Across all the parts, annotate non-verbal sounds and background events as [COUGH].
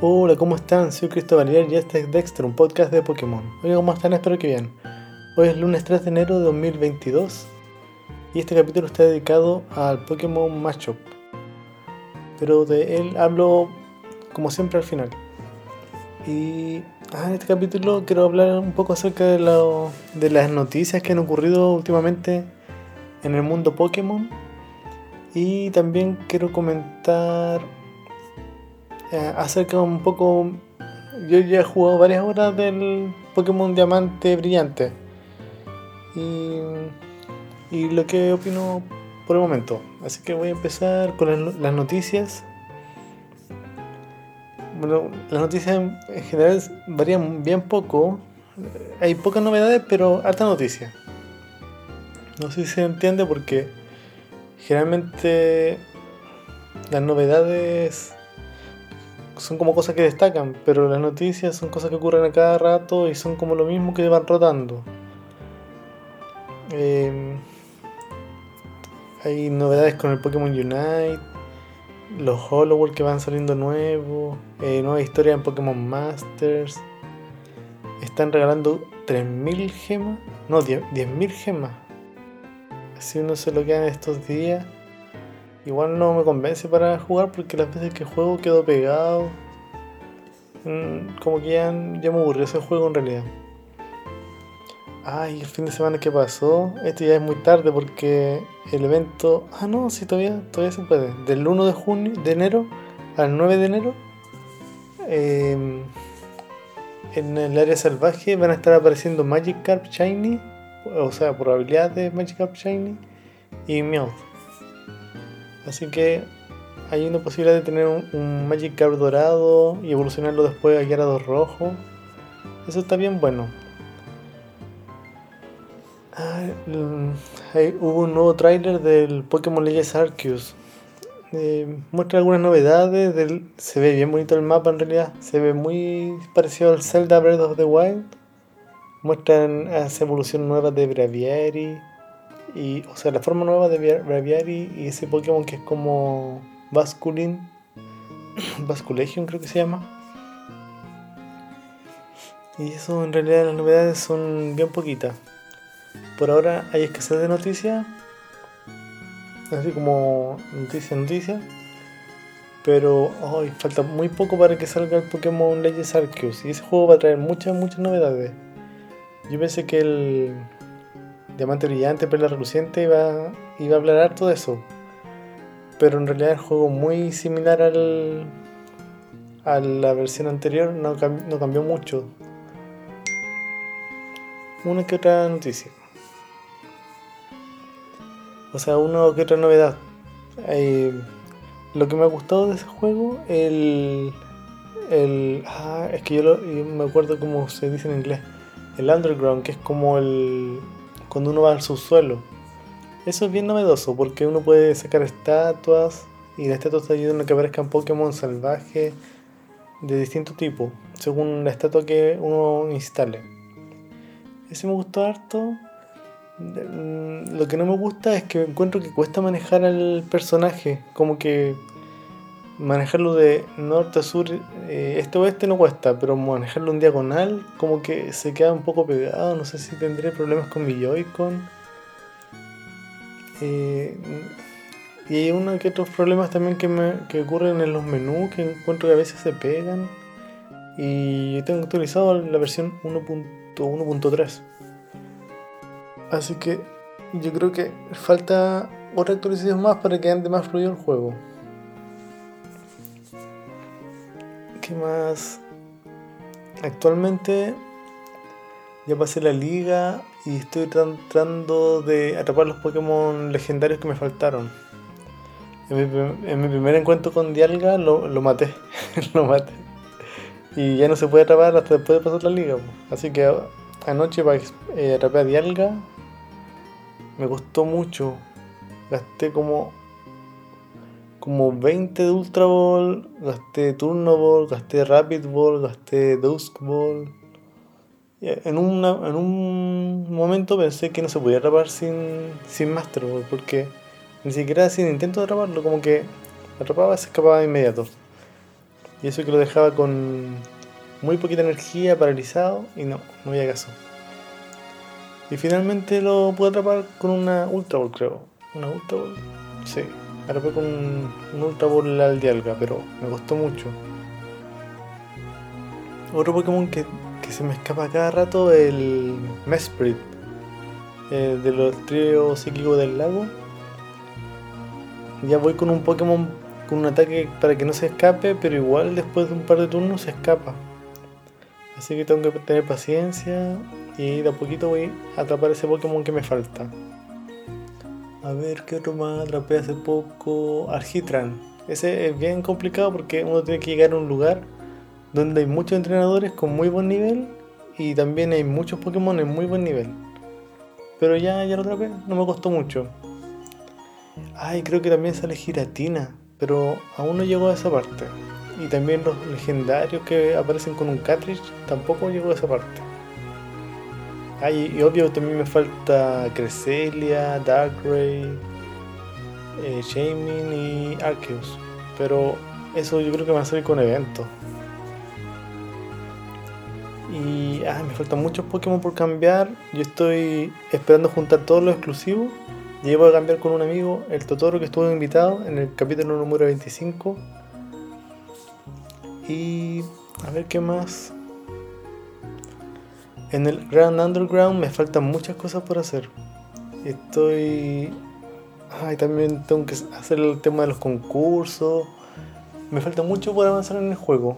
Hola, ¿cómo están? Soy Cristóbal y este es Dexter, un podcast de Pokémon. Oiga, ¿cómo están? Espero que bien. Hoy es lunes 3 de enero de 2022 y este capítulo está dedicado al Pokémon Matchup. Pero de él hablo como siempre al final. Y ah, en este capítulo quiero hablar un poco acerca de, de las noticias que han ocurrido últimamente en el mundo Pokémon. Y también quiero comentar eh, acerca un poco. Yo ya he jugado varias horas del Pokémon Diamante Brillante. Y, y lo que opino por el momento. Así que voy a empezar con las noticias. Bueno, las noticias en general varían bien poco. Hay pocas novedades, pero harta noticia. No sé si se entiende porque generalmente las novedades son como cosas que destacan, pero las noticias son cosas que ocurren a cada rato y son como lo mismo que van rotando. Em, hay novedades con el Pokémon Unite, los Hollow que van saliendo nuevos, eh, nueva historia en Pokémon Masters. Están regalando 3.000 gemas, no, 10.000 gemas. Si uno se lo queda en estos días igual no me convence para jugar porque las veces que juego quedo pegado. Mm, como que ya, ya me aburrió ese juego en realidad. Ay, el fin de semana que pasó, este ya es muy tarde porque el evento. Ah, no, sí, todavía, todavía se puede. Del 1 de junio, de enero al 9 de enero, em, en el área salvaje van a estar apareciendo Magikarp Shiny, o sea, probabilidades de Magikarp Shiny y Meowth. Así que hay una posibilidad de tener un, Magic Card dorado y evolucionarlo después a Gyarados rojo. Eso está bien bueno. hubo un nuevo tráiler del Pokémon Legends Arceus. Eh, muestra algunas novedades. se ve bien bonito el mapa en realidad. Se ve muy parecido al Zelda Breath of the Wild. Muestran esa evolución nueva de Braviary y, o sea, la forma nueva de Braviary y ese Pokémon que es como Basculin, [LAUGHS] Basculegion creo que se llama. Y eso en realidad las novedades son bien poquitas. Por ahora hay escasez de noticias. Así como noticia, noticia. Pero hoy falta muy poco para que salga el Pokémon Legends Arceus. Y ese juego va a traer muchas, muchas novedades. Yo pensé que el Diamante Brillante, Perla Reluciente, iba, iba a hablar harto de eso. Pero en realidad el juego muy similar al, a la versión anterior, no, cambió mucho. Una que otra noticia. O sea, una que otra novedad. Eh, lo que me ha gustado de ese juego, el. el ah, es que yo, lo, yo me acuerdo cómo se dice en inglés. El underground, que es como el, cuando uno va al subsuelo. Eso es bien novedoso porque uno puede sacar estatuas y las estatuas te ayudan a que aparezcan Pokémon salvajes de distinto tipo, según la estatua que uno instale. Ese me gustó harto. Mm, lo que no me gusta es que encuentro que cuesta manejar al personaje, como que manejarlo de norte a sur, eh, este oeste no cuesta, pero manejarlo en diagonal como que se queda un poco pegado, no sé si tendré problemas con mi Joy-Con. Eh, y hay uno que otros problemas también que, me, que ocurren en los menús que encuentro que a veces se pegan. Y yo tengo actualizado la versión 1.1.3. Así que yo creo que falta otra actualización más para que ande más fluido el juego. ¿Qué más? Actualmente ya pasé la liga y estoy tratando de atrapar los Pokémon legendarios que me faltaron. En mi, primer encuentro con Dialga lo, lo maté. [LAUGHS] lo maté. Y ya no se puede atrapar hasta después de pasar la liga. Así que anoche eh, atrapé a Dialga. Me costó mucho. Gasté como como 20 de Ultra Ball, gasté Turno Ball, gasté Rapid Ball, gasté Dusk Ball. En, en un momento pensé que no se podía atrapar sin, sin Master Ball, porque ni siquiera sin intento de atraparlo, como que atrapaba y se escapaba de inmediato. Y eso que lo dejaba con muy poquita energía, paralizado, y no, no había caso. Y finalmente lo pude atrapar con una Ultra Ball, creo. Una Ultra Ball. Sí, atrapé con un, Ultra Ball al Dialga, pero me costó mucho. Otro Pokémon que, que se me escapa cada rato el Mesprit. Eh, de los tríos psíquicos del lago. Ya voy con un Pokémon con un ataque para que no se escape, pero igual después de un par de turnos se escapa. Así que tengo que tener paciencia y de a poquito voy a atrapar ese Pokémon que me falta. A ver qué otro más atrapé hace poco. Argitran. Ese es bien complicado porque uno tiene que llegar a un lugar donde hay muchos entrenadores con muy buen nivel y también hay muchos Pokémon en muy buen nivel. Pero ya, ya lo atrapé, no me costó mucho. Ay, creo que también sale Giratina, pero aún no llegó a esa parte. Y también los legendarios que aparecen con un cartridge, tampoco llegó a esa parte. Ay, y obvio también me falta Cresselia, Darkrai, eh, y Arceus. Pero eso yo creo que va a salir con eventos. Y ah, me faltan muchos Pokémon por cambiar. Yo estoy esperando juntar todos los exclusivos. Llevo a cambiar con un amigo, el Totoro, que estuvo invitado en el capítulo número 25. Y a ver qué más. En el Grand Underground me faltan muchas cosas por hacer. Estoy. Ay, también tengo que hacer el tema de los concursos me falta mucho por avanzar en el juego.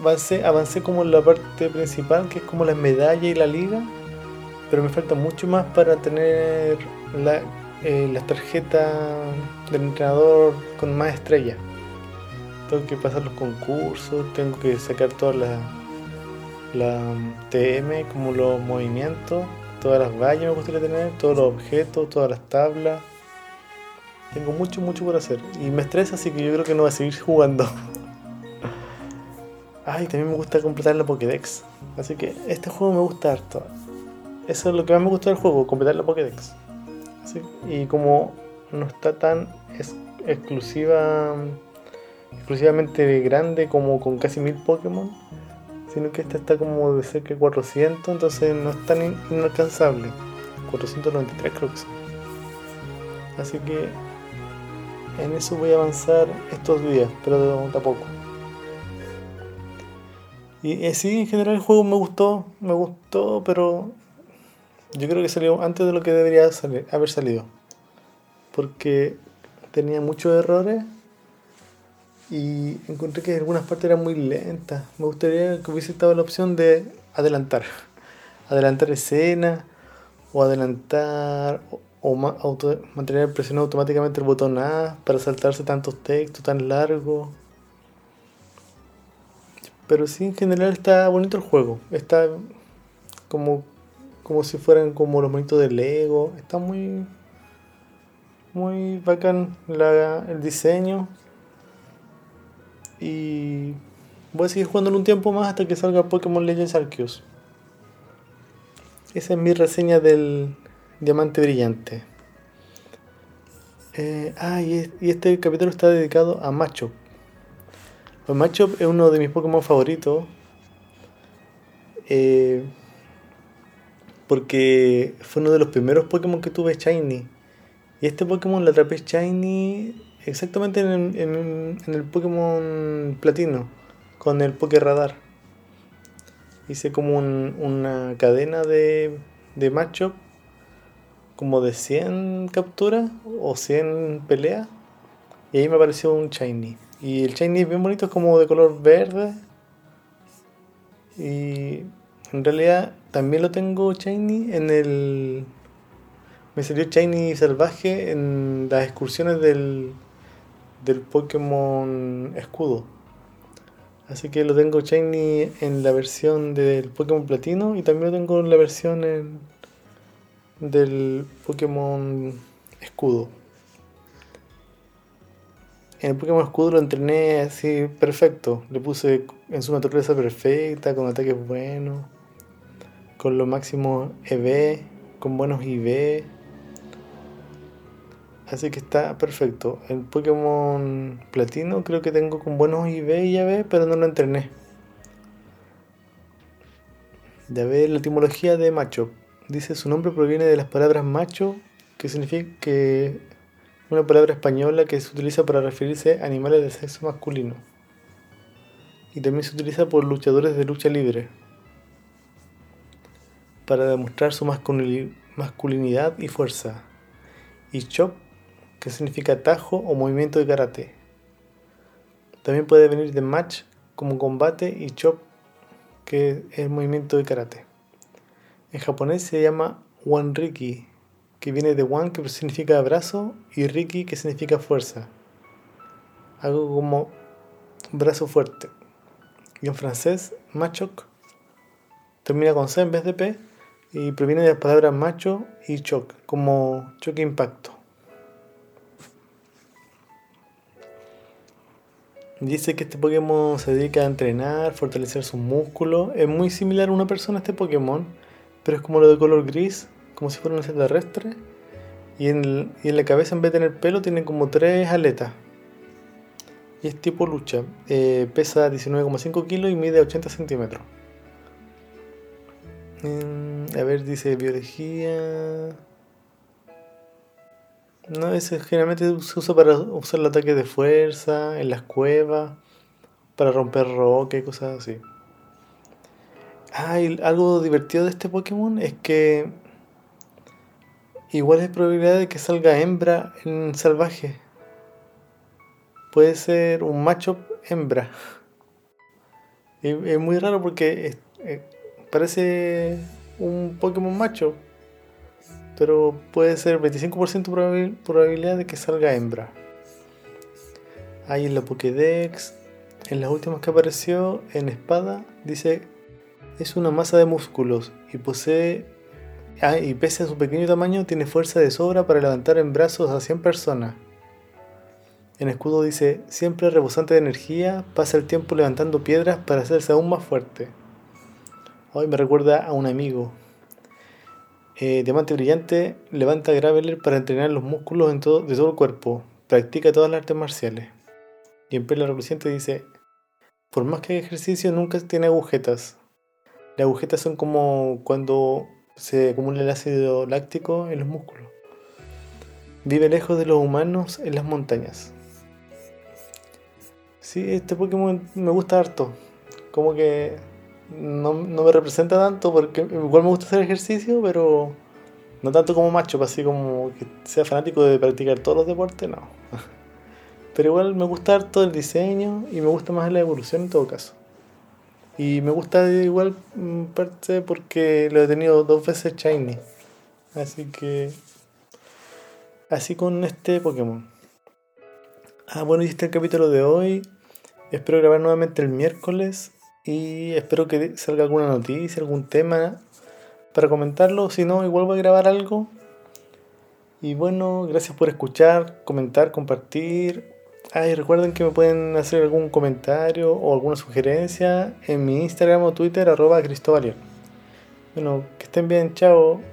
Avancé, avancé como en la parte principal, que es como la medalla y la liga, pero me falta mucho más para tener eh, las tarjetas del entrenador con más estrellas. Tengo que pasar los concursos, tengo que sacar todas las la TM, como los movimientos, todas las vallas me gustaría tener, todos los objetos, todas las tablas. Tengo mucho, mucho por hacer. Y me estresa, así que yo creo que no voy a seguir [LAUGHS] jugando. Ay, también me gusta completar la Pokédex. Así que este juego me gusta harto. Eso es lo que más me gusta del juego, completar la Pokédex. y como no está tan exclusiva, exclusivamente grande como con casi mil Pokémon, sino que esta está como de cerca de 400, entonces no es tan inalcanzable. 493 creo que sí. Así que en eso voy a avanzar estos días, pero tampoco. Y eh, sí, en general el juego me gustó, me gustó, pero yo creo que salió antes de lo que debería haber salido. Porque tenía muchos errores y encontré que algunas partes eran muy lentas. Me gustaría que hubiese estado la opción de adelantar. Adelantar escena o adelantar o mantener presionado automáticamente el botón A para saltarse tantos textos tan largos. Pero sí, en general está bonito el juego. Está como, como si fueran como los monitos de Lego. Está muy, muy bacán el diseño. Y voy a seguir jugando un tiempo más hasta que salga Pokémon Legends Arceus. Esa es mi reseña del, Diamante Brillante. Eh, ah, y, este capítulo está dedicado a Machop. Pues Machop es uno de mis Pokémon favoritos. Eh, porque fue uno de los primeros Pokémon que tuve Shiny. Y este Pokémon lo atrapé Shiny exactamente en, el Pokémon Platino, con el Pokéradar. Hice como una cadena de, de Machop como de 100 capturas o 100 peleas. Y ahí me apareció un shiny. Y el shiny es bien bonito, es como de color verde. Y en realidad también lo tengo shiny en el... Me salió shiny salvaje en las excursiones del, del Pokémon escudo. Así que lo tengo shiny en la versión del Pokémon platino y también lo tengo en la versión en del Pokémon Escudo. En el Pokémon Escudo lo entrené así perfecto. Le puse en su naturaleza perfecta, con ataques buenos, con lo máximo EV, con buenos IV. Así que está perfecto. El Pokémon Platino creo que tengo con buenos IV y AB, pero no lo entrené. Ya ver la etimología de macho. Dice su nombre proviene de las palabras macho, que significa que una palabra española que se utiliza para referirse a animales de sexo masculino. Y también se utiliza por luchadores de lucha libre para demostrar su masculinidad y fuerza. Y chop, que significa tajo o movimiento de karate. También puede venir de match como combate y chop, que es movimiento de karate. En japonés se llama wanriki, que viene de wan, que significa brazo, y riki, que significa fuerza. Algo como brazo fuerte. Y en francés, machok termina con C en vez de P y proviene de las palabras macho y choc, como choque impacto. Dice que este Pokémon se dedica a entrenar, fortalecer sus músculos. Es muy similar a una persona este Pokémon, pero es como lo de color gris, como si fuera un extraterrestre. Y en, y en la cabeza en vez de tener pelo tiene como tres aletas. Y es tipo lucha. Eh, pesa 19,5 kilos y mide 80 centímetros. Mm, a ver, dice biología. No, ese generalmente se usa para usar el ataque de fuerza, en las cuevas, para romper roca y cosas así. Ah, algo divertido de este Pokémon es que igual hay probabilidad de que salga hembra en salvaje. Puede ser un macho hembra. es muy raro porque eh, parece un Pokémon macho pero puede ser 25% probabilidad de que salga hembra. Ahí en la Pokédex, en las últimas que apareció, en espada, dice es una masa de músculos y posee ah, y pese a su pequeño tamaño tiene fuerza de sobra para levantar en brazos a 100 personas. En escudo dice, siempre rebosante de energía, pasa el tiempo levantando piedras para hacerse aún más fuerte. Hoy me recuerda a un amigo, eh, diamante brillante levanta Graveler para entrenar los músculos de todo el cuerpo. Practica todas las artes marciales. Y en Perla Reluciente dice: Por más que haga ejercicio, nunca tiene agujetas. Las agujetas son como cuando se acumula el ácido láctico en los músculos. Vive lejos de los humanos en las montañas. Sí, este Pokémon me gusta harto. Como que no, me representa tanto porque igual me gusta hacer ejercicio, pero no tanto como macho, así como que sea fanático de practicar todos los deportes, no. [LAUGHS] Pero igual me gusta todo el diseño y me gusta más la evolución en todo caso. Y me gusta igual mm, parte porque lo he tenido dos veces shiny. Así que así con este Pokémon. Ah, bueno, y este es el capítulo de hoy. Espero grabar nuevamente el miércoles y espero que salga alguna noticia, algún tema para comentarlo. Si no, igual voy a grabar algo. Y bueno, gracias por escuchar, comentar, compartir. Ay, recuerden que me pueden hacer algún comentario o alguna sugerencia en mi Instagram o Twitter, arroba Cristobalier. Bueno, que estén bien, chao.